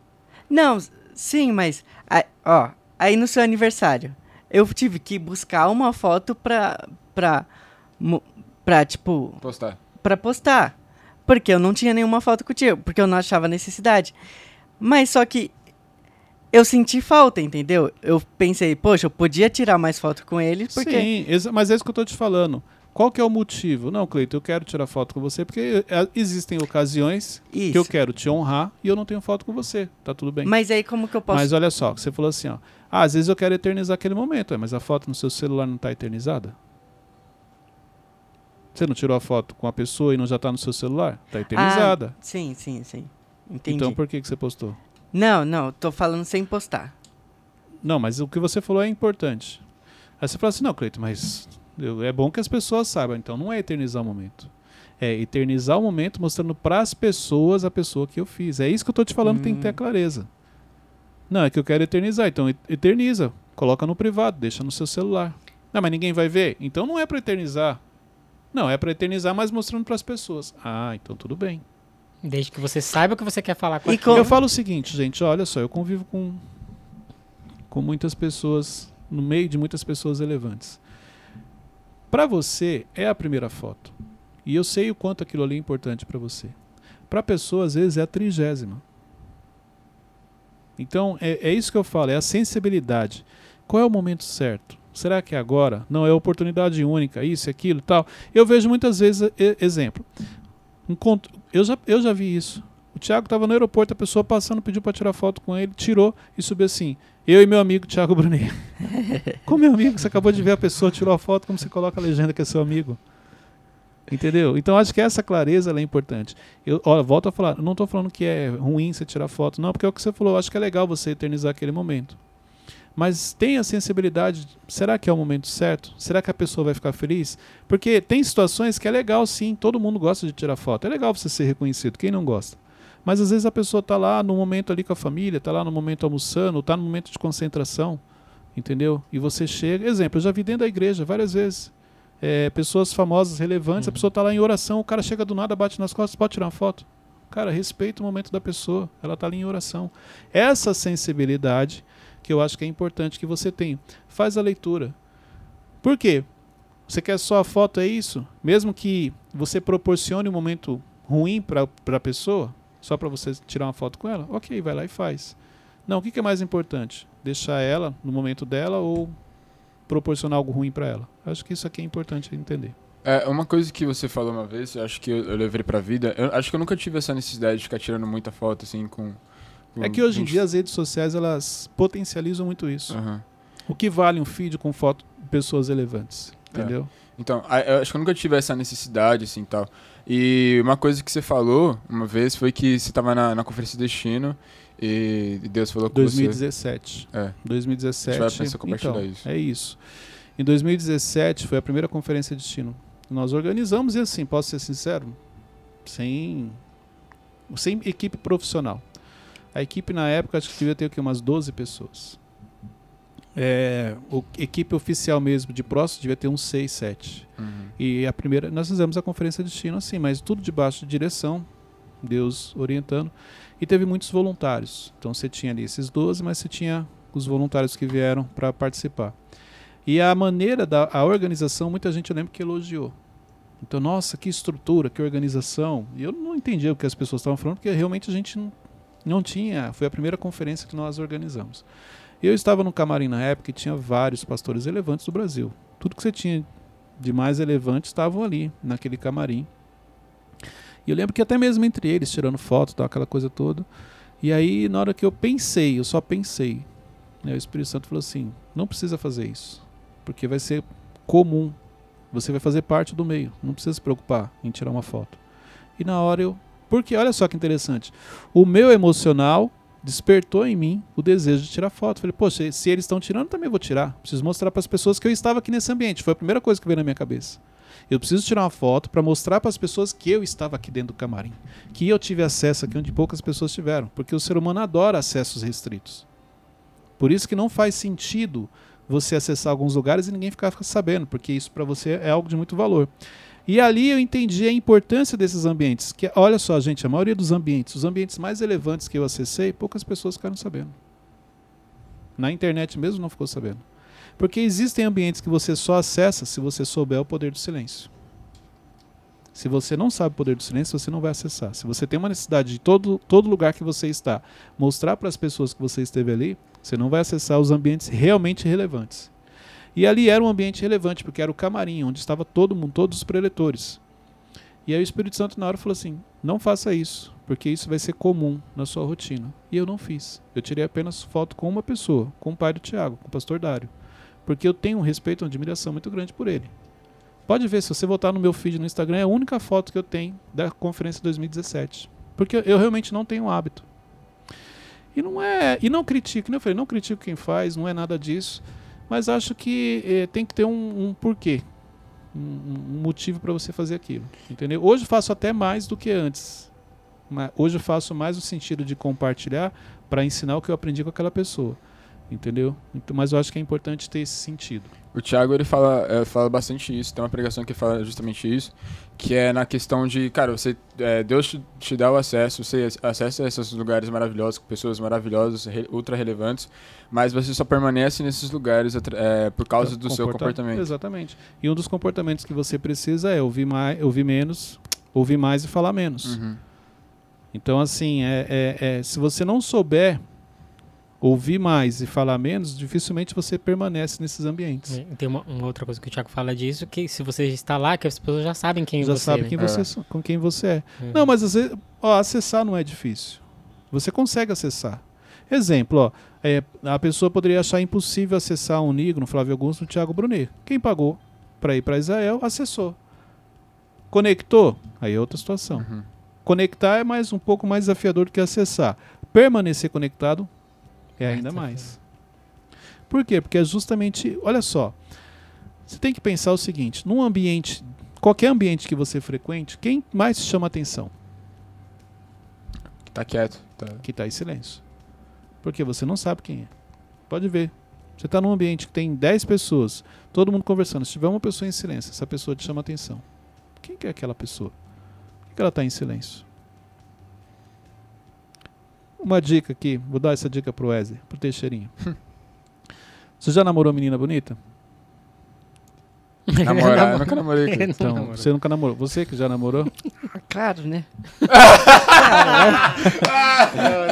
Não, sim, mas... aí, ó, aí no seu aniversário, eu tive que buscar uma foto pra... Pra, pra tipo... Postar. pra postar. Porque eu não tinha nenhuma foto contigo, porque eu não achava necessidade. Mas só que eu senti falta, entendeu? Eu pensei, poxa, eu podia tirar mais foto com ele, porque Sim, mas é isso que eu tô te falando. Qual que é o motivo? Não, Cleito, eu quero tirar foto com você porque é, existem ocasiões isso. que eu quero te honrar e eu não tenho foto com você. Tá tudo bem. Mas aí como que eu posso Mas olha só, você falou assim, ó. Ah, às vezes eu quero eternizar aquele momento, mas a foto no seu celular não tá eternizada? Você não tirou a foto com a pessoa e não já tá no seu celular? Tá eternizada. Sim, sim, sim. Entendi. então por que, que você postou? Não, não, tô falando sem postar. Não, mas o que você falou é importante. Aí você fala assim, não, Cleito, mas é bom que as pessoas saibam. Então não é eternizar o momento. É eternizar o momento mostrando para as pessoas a pessoa que eu fiz. É isso que eu tô te falando, tem que ter a Hum. clareza. Não, é que eu quero eternizar. Então et- eterniza. Coloca no privado, deixa no seu celular. Não, mas ninguém vai ver? Então não é para eternizar. Não, é para eternizar, mas mostrando para as pessoas. Ah, então tudo bem. Desde que você saiba o que você quer falar com E aquilo. Eu falo o seguinte, gente, olha só, eu convivo com, com muitas pessoas, no meio de muitas pessoas relevantes. Para você, é a primeira foto. E eu sei o quanto aquilo ali é importante para você. Para a pessoa, às vezes, é a trigésima. Então, é, é isso que eu falo, é a sensibilidade. Qual é o momento certo? Será que é agora? Não, é oportunidade única, isso, aquilo e tal. Eu vejo muitas vezes, exemplo, eu, já, eu já vi isso. O Thiago estava no aeroporto, a pessoa passando pediu para tirar foto com ele, tirou e subiu assim. Eu e meu amigo Thiago Brunet. como meu amigo, você acabou de ver a pessoa, tirou a foto, como você coloca a legenda que é seu amigo. Entendeu? Então acho que essa clareza é importante. Eu ó, volto a falar, não estou falando que é ruim você tirar foto, não, porque é o que você falou, acho que é legal você eternizar aquele momento. Mas tenha sensibilidade, será que é o momento certo? Será que a pessoa vai ficar feliz? Porque tem situações que é legal sim, todo mundo gosta de tirar foto. É legal você ser reconhecido, quem não gosta? Mas às vezes a pessoa está lá no momento ali com a família, está lá no momento almoçando, está no momento de concentração, entendeu? E você chega, exemplo, eu já vi dentro da igreja várias vezes. É, pessoas famosas, relevantes, a Uhum. pessoa está lá em oração, o cara chega do nada, bate nas costas, pode tirar uma foto. Cara, respeita o momento da pessoa, ela está ali em oração. Essa sensibilidade que eu acho que é importante que você tenha. Faz a leitura. Por quê? Você quer só a foto, é isso? Mesmo que você proporcione um momento ruim para a pessoa, só para você tirar uma foto com ela, ok, vai lá e faz. Não, o que, que é mais importante? Deixar ela no momento dela ou proporcionar algo ruim para ela? Acho que isso aqui é importante entender. É, uma coisa que você falou uma vez, eu acho que eu, eu levei pra vida, eu acho que eu nunca tive essa necessidade de ficar tirando muita foto, assim, com... É que hoje em dia as redes sociais elas potencializam muito isso. Aham. O que vale um feed com foto de pessoas relevantes? É. Entendeu? Então, a- eu acho que eu nunca tive essa necessidade, assim, tal. E uma coisa que você falou uma vez foi que você tava na, na Conferência Destino e Deus falou com você. 2017. É. 2017. A gente vai pensar compartilhar então, isso. É isso. Em 2017 foi a primeira conferência de destino nós organizamos e assim, posso ser sincero, sem, sem equipe profissional. A equipe na época acho que devia ter o quê? umas 12 pessoas. É, o equipe oficial mesmo de próximo devia ter uns 6, 7. Uhum. E a primeira, nós fizemos a conferência de destino assim, mas tudo debaixo de direção, Deus orientando. E teve muitos voluntários. Então você tinha ali esses 12, mas você tinha os voluntários que vieram para participar. E a maneira da a organização, muita gente eu lembro que elogiou. Então, nossa, que estrutura, que organização. E eu não entendia o que as pessoas estavam falando, porque realmente a gente não, não tinha. Foi a primeira conferência que nós organizamos. Eu estava no camarim na época e tinha vários pastores relevantes do Brasil. Tudo que você tinha de mais relevante estavam ali, naquele camarim. E eu lembro que até mesmo entre eles, tirando foto, tal, aquela coisa toda. E aí, na hora que eu pensei, eu só pensei, né, o Espírito Santo falou assim: não precisa fazer isso, porque vai ser comum. Você vai fazer parte do meio, não precisa se preocupar em tirar uma foto. E na hora eu. Porque olha só que interessante. O meu emocional despertou em mim o desejo de tirar foto. Falei, poxa, se eles estão tirando, também vou tirar. Preciso mostrar para as pessoas que eu estava aqui nesse ambiente. Foi a primeira coisa que veio na minha cabeça. Eu preciso tirar uma foto para mostrar para as pessoas que eu estava aqui dentro do camarim, que eu tive acesso aqui onde poucas pessoas tiveram, porque o ser humano adora acessos restritos. Por isso que não faz sentido você acessar alguns lugares e ninguém ficar sabendo, porque isso para você é algo de muito valor. E ali eu entendi a importância desses ambientes. Que olha só, gente, a maioria dos ambientes, os ambientes mais relevantes que eu acessei, poucas pessoas ficaram sabendo. Na internet mesmo não ficou sabendo. Porque existem ambientes que você só acessa se você souber o poder do silêncio. Se você não sabe o poder do silêncio, você não vai acessar. Se você tem uma necessidade de todo, todo lugar que você está, mostrar para as pessoas que você esteve ali, você não vai acessar os ambientes realmente relevantes. E ali era um ambiente relevante, porque era o camarim, onde estava todo mundo, todos os preletores. E aí o Espírito Santo na hora falou assim: não faça isso, porque isso vai ser comum na sua rotina. E eu não fiz. Eu tirei apenas foto com uma pessoa, com o pai do Tiago, com o pastor Dário. Porque eu tenho um respeito e uma admiração muito grande por ele. Pode ver, se você voltar no meu feed no Instagram, é a única foto que eu tenho da conferência 2017. Porque eu realmente não tenho hábito. E não é. E não critico, né? Eu falei, não critico quem faz, não é nada disso. Mas acho que eh, tem que ter um, um porquê. Um, um motivo para você fazer aquilo. Entendeu? Hoje faço até mais do que antes. Hoje eu faço mais o sentido de compartilhar para ensinar o que eu aprendi com aquela pessoa. Entendeu? Então, mas eu acho que é importante ter esse sentido. O Thiago ele fala, é, fala bastante isso, tem uma pregação que fala justamente isso, que é na questão de, cara, você é, Deus te, te, dá o acesso, você acessa esses lugares maravilhosos, com pessoas maravilhosas, re, ultra relevantes, mas você só permanece nesses lugares é, por causa do seu comportamento. Exatamente. E um dos comportamentos que você precisa é ouvir, mais, ouvir menos, ouvir mais e falar menos. Uhum. Então, assim, é, é, é se você não souber ouvir mais e falar menos, dificilmente você permanece nesses ambientes. Tem uma, uma, outra coisa que o Thiago fala disso, que se você está lá, que as pessoas já sabem quem já você é. Já sabem né? quem você, é. com quem você é. Uhum. Não, mas às vezes, ó, acessar não é difícil. Você consegue acessar. Exemplo, ó, é, a pessoa poderia achar impossível acessar um Nigro, um Flávio Augusto, um Thiago Brunet. Quem pagou para ir para Israel, acessou. Conectou? Aí é outra situação. Uhum. Conectar é mais um pouco mais desafiador do que acessar. Permanecer conectado é ainda mais. Por quê? Porque é justamente, olha só, você tem que pensar o seguinte, num ambiente, qualquer ambiente que você frequente, quem mais chama atenção? Que tá quieto. Tá. Que tá em silêncio. Porque você não sabe quem é. Pode ver. Você está num ambiente que tem 10 pessoas, todo mundo conversando. Se tiver uma pessoa em silêncio, essa pessoa te chama atenção. Quem que é aquela pessoa? Por que ela está em silêncio? Uma dica aqui, vou dar essa dica pro Wesley, pro Teixeirinho. Você já namorou menina bonita? Namorar, eu nunca namorei. Então, você nunca namorou. Você que já namorou? Ah, claro, né?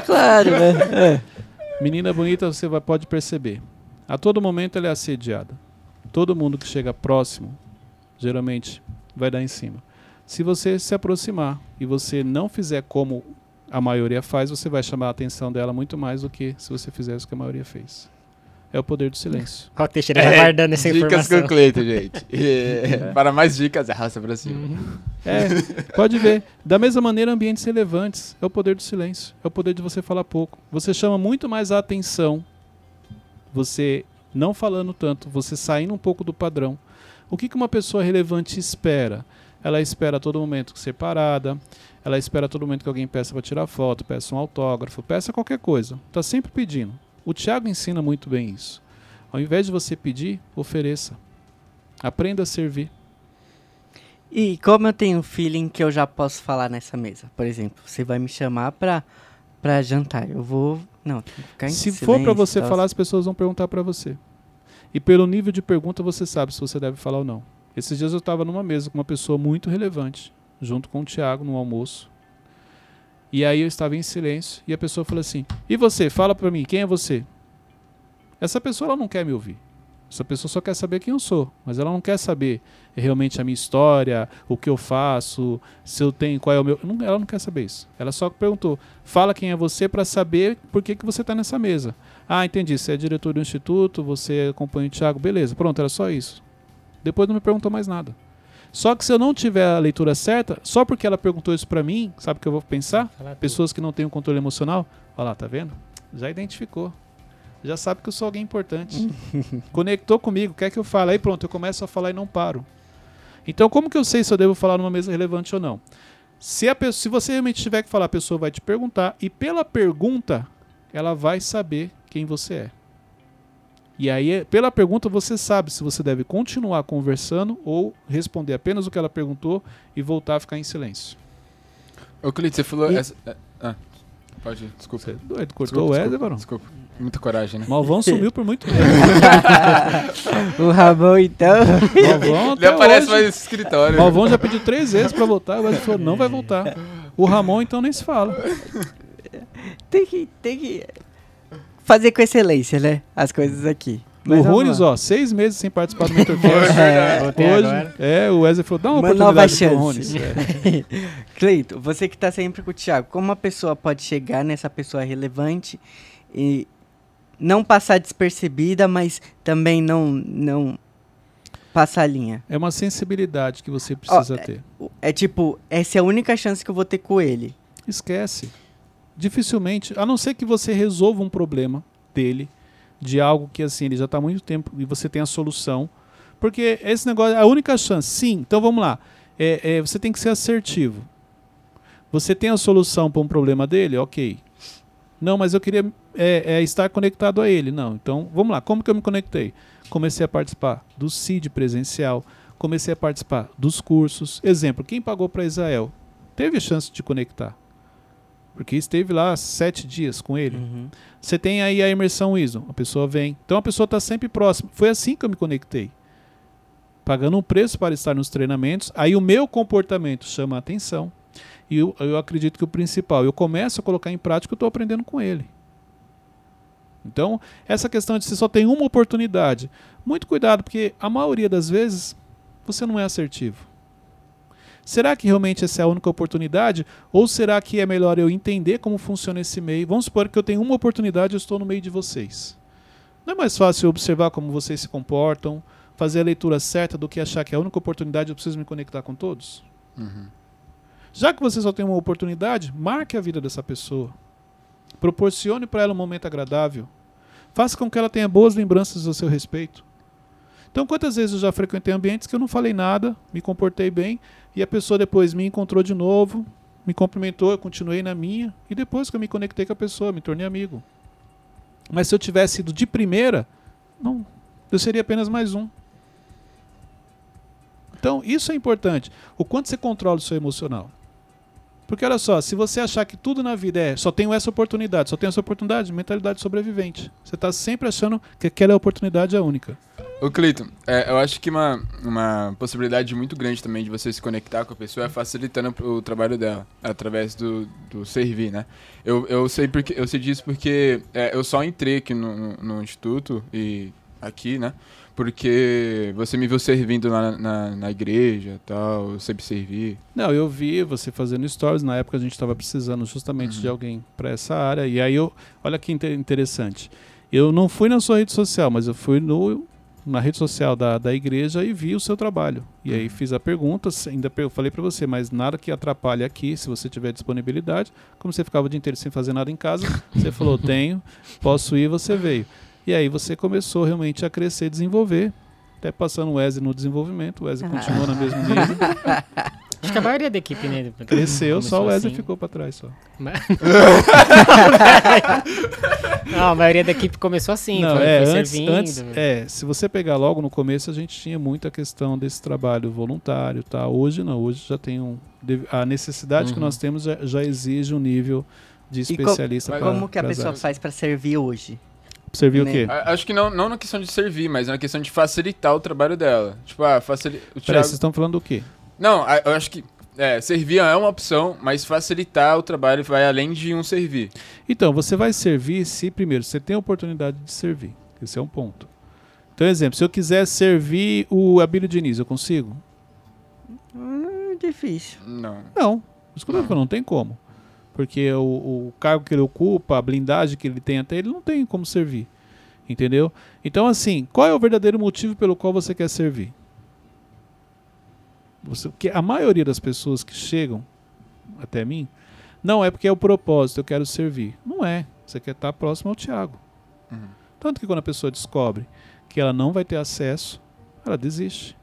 claro, né? É. Menina bonita, você vai, pode perceber. A todo momento ela é assediada. Todo mundo que chega próximo, geralmente, vai dar em cima. Se você se aproximar e você não fizer como a maioria faz, você vai chamar a atenção dela muito mais do que se você fizesse o que a maioria fez. É o poder do silêncio. Qual Teixeira é, guardando essa dicas informação. Dicas com Cleiton, gente. É. Para mais dicas, arrasta para cima. Uhum. É, pode ver. Da mesma maneira, ambientes relevantes. É o poder do silêncio. É o poder de você falar pouco. Você chama muito mais a atenção. Você não falando tanto, você saindo um pouco do padrão. O que, que uma pessoa relevante espera? Ela espera a todo momento ser parada, ela espera a todo momento que alguém peça para tirar foto, peça um autógrafo, peça qualquer coisa. Está sempre pedindo. O Tiago ensina muito bem isso. Ao invés de você pedir, ofereça. Aprenda a servir. E como eu tenho feeling que eu já posso falar nessa mesa, por exemplo, você vai me chamar pra, pra jantar, eu vou. Não, tem que ficar em Se for para você silêncio, falar, as pessoas vão perguntar para você. E pelo nível de pergunta você sabe se você deve falar ou não. Esses dias eu estava numa mesa com uma pessoa muito relevante, junto com o Tiago no almoço. E aí eu estava em silêncio e a pessoa falou assim: "E você, fala para mim, quem é você?" Essa pessoa ela não quer me ouvir. Essa pessoa só quer saber quem eu sou, mas ela não quer saber realmente a minha história, o que eu faço, se eu tenho, qual é o meu. ela não quer saber isso. Ela só perguntou: fala quem é você para saber por que, que você está nessa mesa. Ah, entendi. Você é diretor do instituto, você acompanha o Thiago, beleza. Pronto, era só isso. Depois não me perguntou mais nada. Só que se eu não tiver a leitura certa, só porque ela perguntou isso para mim, sabe o que eu vou pensar? Pessoas que não têm um controle emocional, olha lá, tá vendo? Já identificou. Já sabe que eu sou alguém importante. Conectou comigo, quer que eu fale? Aí pronto, eu começo a falar e não paro. Então, como que eu sei se eu devo falar numa mesa relevante ou não? Se, a pessoa, se você realmente tiver que falar, a pessoa vai te perguntar, e pela pergunta, ela vai saber quem você é. E aí, pela pergunta, você sabe se você deve continuar conversando ou responder apenas o que ela perguntou e voltar a ficar em silêncio. Ô, Clito, você falou. E- essa- é, ah, pode, desculpa. Você é doido, cortou Desculpa, o Wesley, desculpa, varão. Desculpa. Muita coragem, né? Malvão sumiu por muito tempo. o Ramon, então. Malvão Ele até aparece hoje. mais nesse escritório. Malvão já pediu três vezes pra voltar, o Wesley falou, não vai voltar. O Ramon, então, nem se fala. tem que, tem que fazer com excelência, né? As coisas aqui. o vamos Runes, ó, seis meses sem participar do Mentorcast. É, Hoje, é, o Wesley falou, dá uma, Uma nova oportunidade pro chance. Runes. É. Cleito, você que tá sempre com o Thiago, como uma pessoa pode chegar nessa pessoa relevante e não passar despercebida, mas também não, não passar a linha? É uma sensibilidade que você precisa ter. O- É tipo, essa é a única chance que eu vou ter com ele. Esquece. Dificilmente, a não ser que você resolva um problema dele, de algo que assim, ele já está há muito tempo e você tem a solução. Porque esse negócio é a única chance. Sim, então vamos lá. É, é, você tem que ser assertivo. Você tem a solução para um problema dele? Ok. Não, mas eu queria é, é, estar conectado a ele. Não, então vamos lá. Como que eu me conectei? Comecei a participar do CID presencial, comecei a participar dos cursos. Exemplo, quem pagou para Israel teve chance de conectar. Porque esteve lá sete dias com ele. Uhum. Você tem aí a imersão ISO, a pessoa vem. Então a pessoa está sempre próxima. Foi assim que eu me conectei. Pagando um preço para estar nos treinamentos, aí o meu comportamento chama a atenção. E eu, eu acredito que o principal, eu começo a colocar em prática, eu estou aprendendo com ele. Então, essa questão de se só tem uma oportunidade, muito cuidado, porque a maioria das vezes você não é assertivo. Será que realmente essa é a única oportunidade? Ou será que é melhor eu entender como funciona esse meio? Vamos supor que eu tenho uma oportunidade e estou no meio de vocês. Não é mais fácil observar como vocês se comportam, fazer a leitura certa do que achar que é a única oportunidade eu preciso me conectar com todos? Uhum. Já que você só tem uma oportunidade, marque a vida dessa pessoa. Proporcione para ela um momento agradável. Faça com que ela tenha boas lembranças a seu respeito. Então, quantas vezes eu já frequentei ambientes que eu não falei nada, me comportei bem, e a pessoa depois me encontrou de novo, me cumprimentou, eu continuei na minha, e depois que eu me conectei com a pessoa, me tornei amigo. Mas se eu tivesse ido de primeira, não, eu seria apenas mais um. Então, isso é importante. O quanto você controla o seu emocional. Porque olha só, se você achar que tudo na vida é só tenho essa oportunidade, só tenho essa oportunidade, mentalidade sobrevivente. Você está sempre achando que aquela oportunidade é única. Ô, Cleiton, é, eu acho que uma, uma possibilidade muito grande também de você se conectar com a pessoa é facilitando o trabalho dela, através do, do servir, né? Eu, eu, sei porque, eu sei disso porque é, eu só entrei aqui no, no, no instituto e aqui, né? Porque você me viu servindo lá na, na, na igreja e tal, eu sempre servi. Não, eu vi você fazendo stories, na época a gente estava precisando justamente Uhum. de alguém para essa área, e aí eu, olha que inte- interessante. Eu não fui na sua rede social, mas eu fui no, na rede social da, da igreja e vi o seu trabalho. E aí fiz a pergunta, ainda eu falei para você, mas nada que atrapalhe aqui, se você tiver disponibilidade. Como você ficava o dia inteiro sem fazer nada em casa, você falou, tenho, posso ir, você veio. E aí você começou realmente a crescer desenvolver. Até passando o Wesley no desenvolvimento, o Wesley continuou na mesma nível. Acho que a maioria da equipe, né? Cresceu, só o Wesley assim. ficou pra trás só. Não, a maioria da equipe começou assim, Não, foi, é, foi antes, servindo. antes, é, se você pegar logo no começo, a gente tinha muita questão desse trabalho voluntário, tá? Hoje não, hoje já tem um a necessidade que Uhum. nós temos já, já exige um nível de especialista Mas pra- Como que a pessoa áreas. faz pra servir hoje? Servir o né? quê? A- Acho que não, não na questão de servir, mas na questão de facilitar o trabalho dela. Tipo, ah, facilitar. Peraí, vocês estão falando do quê? Não, eu acho que é, servir é uma opção, mas facilitar o trabalho vai além de um servir. Então, você vai servir se primeiro você tem a oportunidade de servir. Esse é um ponto. Então, exemplo, se eu quiser servir o Abílio Diniz, eu consigo? Hum, difícil. Não. Não. Eu tô falando, não tem como. Porque o, o cargo que ele ocupa, a blindagem que ele tem até, ele não tem como servir. Entendeu? Então, assim, qual é o verdadeiro motivo pelo qual você quer servir? Você, porque a maioria das pessoas que chegam até mim, não é porque é o propósito, eu quero servir. Não é. Você quer estar próximo ao Tiago. Uhum. Tanto que quando a pessoa descobre que ela não vai ter acesso, ela desiste.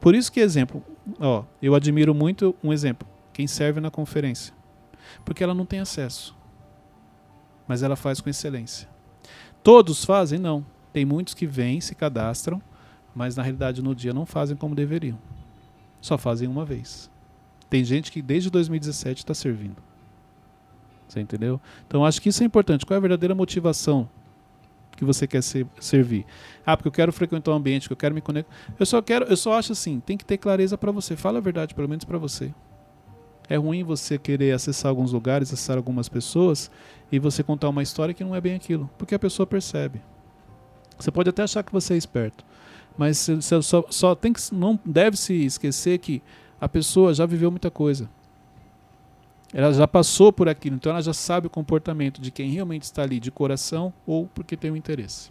Por isso que, exemplo, ó, eu admiro muito um exemplo, quem serve na conferência. Porque ela não tem acesso. Mas ela faz com excelência. Todos fazem? Não. Tem muitos que vêm, se cadastram, mas na realidade no dia não fazem como deveriam. Só fazem uma vez. Tem gente que desde 2017 está servindo. Você entendeu? Então acho que isso é importante. Qual é a verdadeira motivação que você quer ser- servir? Ah, porque eu quero frequentar um ambiente, que eu quero me conectar. Eu só quero, eu só acho assim, tem que ter clareza para você. Fala a verdade, pelo menos para você. É ruim você querer acessar alguns lugares, acessar algumas pessoas e você contar uma história que não é bem aquilo, porque a pessoa percebe. Você pode até achar que você é esperto, mas você só, só tem que não deve se esquecer que a pessoa já viveu muita coisa. Ela já passou por aquilo, então ela já sabe o comportamento de quem realmente está ali de coração ou porque tem um interesse.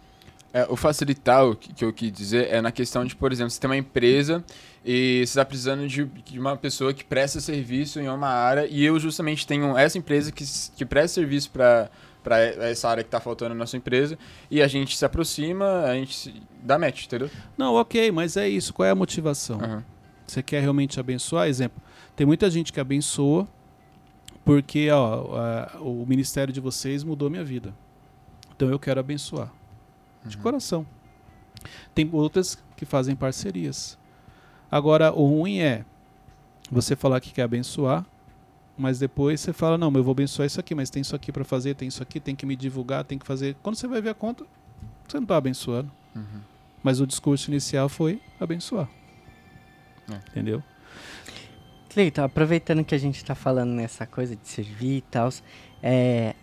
É, o facilitar, o que, que eu quis dizer, é na questão de, por exemplo, você tem uma empresa e você está precisando de, de uma pessoa que presta serviço em uma área e eu justamente tenho essa empresa que, que presta serviço para para essa área que está faltando na nossa empresa e a gente se aproxima, a gente se dá match, entendeu? Não, ok, mas é isso. Qual é a motivação? Aham. Você quer realmente abençoar? Exemplo, tem muita gente que abençoa porque ó, a- o ministério de vocês mudou minha vida. Então eu quero abençoar. De coração. Tem outras que fazem parcerias. Agora, o ruim é você falar que quer abençoar, mas depois você fala, não, mas eu vou abençoar isso aqui, mas tem isso aqui para fazer, tem isso aqui, tem que me divulgar, tem que fazer. Quando você vai ver a conta, você não está abençoando. Uhum. Mas o discurso inicial foi abençoar. É. Entendeu? Cleiton, aproveitando que a gente tá falando nessa coisa de servir e tal, é,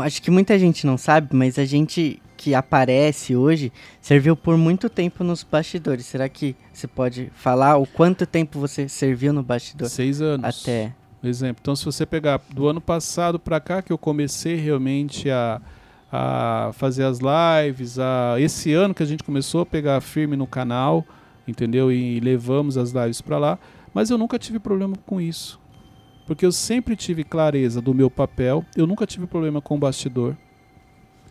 acho que muita gente não sabe, mas a gente que aparece hoje serviu por muito tempo nos bastidores. Será que você pode falar o quanto tempo você serviu no bastidor? Seis anos. Até. Exemplo. Então, se você pegar do ano passado para cá, que eu comecei realmente a, a fazer as lives, a, esse ano que a gente começou a pegar firme no canal, entendeu? E levamos as lives para lá, mas eu nunca tive problema com isso. Porque eu sempre tive clareza do meu papel, eu nunca tive problema com o bastidor.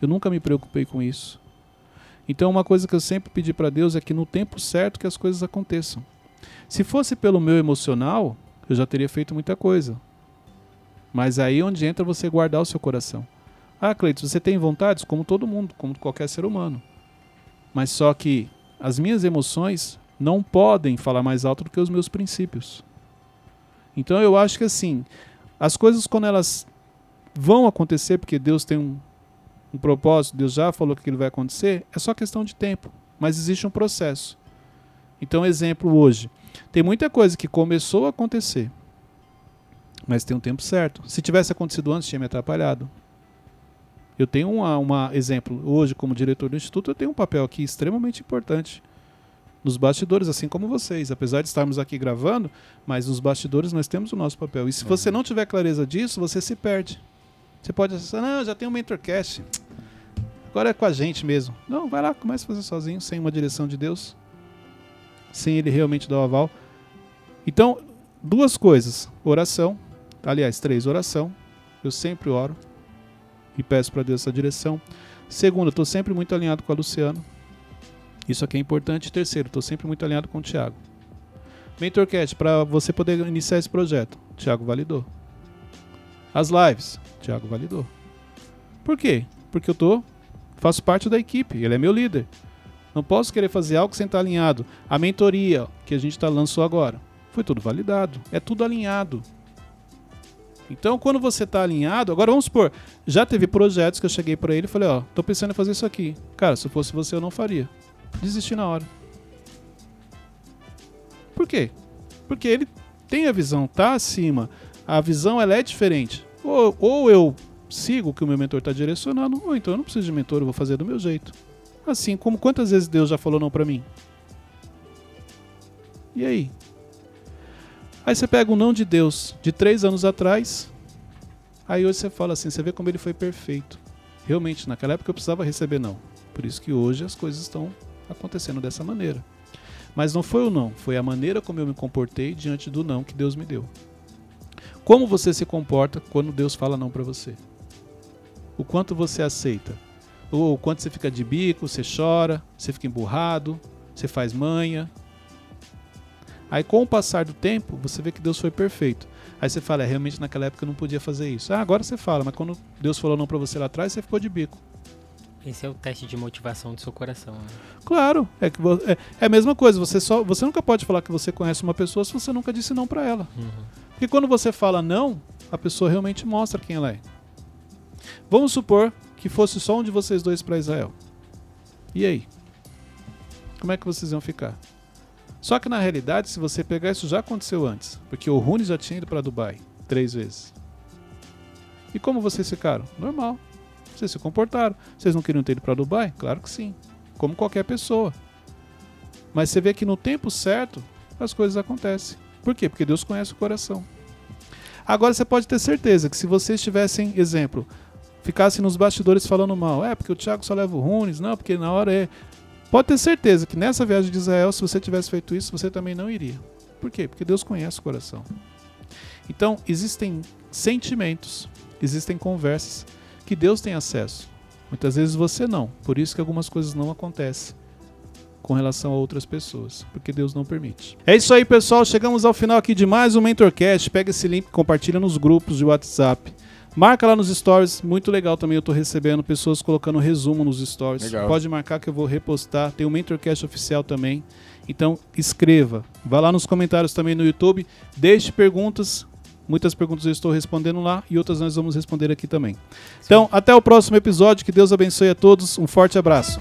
Eu nunca me preocupei com isso. Então, uma coisa que eu sempre pedi para Deus é que no tempo certo que as coisas aconteçam. Se fosse pelo meu emocional, eu já teria feito muita coisa. Mas aí é onde entra você guardar o seu coração. Ah, Cleiton, você tem vontades como todo mundo, como qualquer ser humano. Mas só que as minhas emoções não podem falar mais alto do que os meus princípios. Então eu acho que assim, as coisas quando elas vão acontecer, porque Deus tem um, um propósito, Deus já falou que aquilo vai acontecer, é só questão de tempo. Mas existe um processo. Então, exemplo hoje. Tem muita coisa que começou a acontecer, mas tem um tempo certo. Se tivesse acontecido antes, tinha me atrapalhado. Eu tenho uma, uma exemplo hoje como diretor do instituto, eu tenho um papel aqui extremamente importante nos bastidores, assim como vocês. Apesar de estarmos aqui gravando, mas nos bastidores nós temos o nosso papel. E se você não tiver clareza disso, você se perde. Você pode acessar, não, já tem um mentorcast. Agora é com a gente mesmo. Não, vai lá, comece a fazer sozinho, sem uma direção de Deus. Sem ele realmente dar o aval. Então, duas coisas. Oração. Aliás, três. Oração. Eu sempre oro. E peço para Deus essa direção. Segundo, tô sempre muito alinhado com a Luciana. Isso aqui é importante. Terceiro, estou sempre muito alinhado com o Thiago. MentorCast, para você poder iniciar esse projeto, Thiago validou. As lives, Thiago validou. Por quê? Porque eu tô faço parte da equipe, ele é meu líder. Não posso querer fazer algo sem estar alinhado. A mentoria que a gente tá lançou agora, foi tudo validado, é tudo alinhado. Então, quando você está alinhado, agora vamos supor, já teve projetos que eu cheguei para ele e falei, ó, tô pensando em fazer isso aqui. Cara, se fosse você eu não faria. Desisti na hora. Por quê? Porque ele tem a visão, tá acima. A visão ela é diferente. Ou, ou eu sigo o que o meu mentor está direcionando, ou então eu não preciso de mentor, eu vou fazer do meu jeito. Assim como quantas vezes Deus já falou não para mim? E aí? Aí você pega um não de Deus de três anos atrás, aí hoje você fala assim, você vê como ele foi perfeito. Realmente, naquela época eu precisava receber não. Por isso que hoje as coisas estão acontecendo dessa maneira. Mas não foi o não, foi a maneira como eu me comportei diante do não que Deus me deu. Como você se comporta quando Deus fala não para você? O quanto você aceita? Ou o quanto você fica de bico, você chora, você fica emburrado, você faz manha. Aí com o passar do tempo, você vê que Deus foi perfeito. Aí você fala, é, realmente naquela época eu não podia fazer isso. Ah, agora você fala, mas quando Deus falou não para você lá atrás, você ficou de bico. Esse é o teste de motivação do seu coração. Né? Claro, é, que, é, é, a mesma coisa. Você, só, você nunca pode falar que você conhece uma pessoa se você nunca disse não para ela. Uhum. Porque quando você fala não, a pessoa realmente mostra quem ela é. Vamos supor que fosse só um de vocês dois para Israel. E aí? Como é que vocês iam ficar? Só que na realidade, se você pegar isso já aconteceu antes, porque o Rune já tinha ido para Dubai três vezes. E como vocês ficaram? Normal. Vocês se comportaram. Vocês não queriam ter ido para Dubai? Claro que sim. Como qualquer pessoa. Mas você vê que no tempo certo as coisas acontecem. Por quê? Porque Deus conhece o coração. Agora você pode ter certeza que se vocês tivessem, exemplo, ficassem nos bastidores falando mal, é porque o Thiago só leva o Runes, não, porque na hora é. Pode ter certeza que nessa viagem de Israel, se você tivesse feito isso, você também não iria. Por quê? Porque Deus conhece o coração. Então, existem sentimentos, existem conversas que Deus tem acesso. Muitas vezes você não. Por isso que algumas coisas não acontecem com relação a outras pessoas, porque Deus não permite. É isso aí, pessoal. Chegamos ao final aqui de mais um Mentorcast. Pega esse link, compartilha nos grupos de WhatsApp. Marca lá nos stories, muito legal também. Eu estou recebendo pessoas colocando resumo nos stories. Legal. Pode marcar que eu vou repostar. Tem o Mentorcast oficial também. Então escreva. Vá lá nos comentários também no YouTube. Deixe perguntas. Muitas perguntas eu estou respondendo lá e outras nós vamos responder aqui também. Então, até o próximo episódio. Que Deus abençoe a todos. Um forte abraço.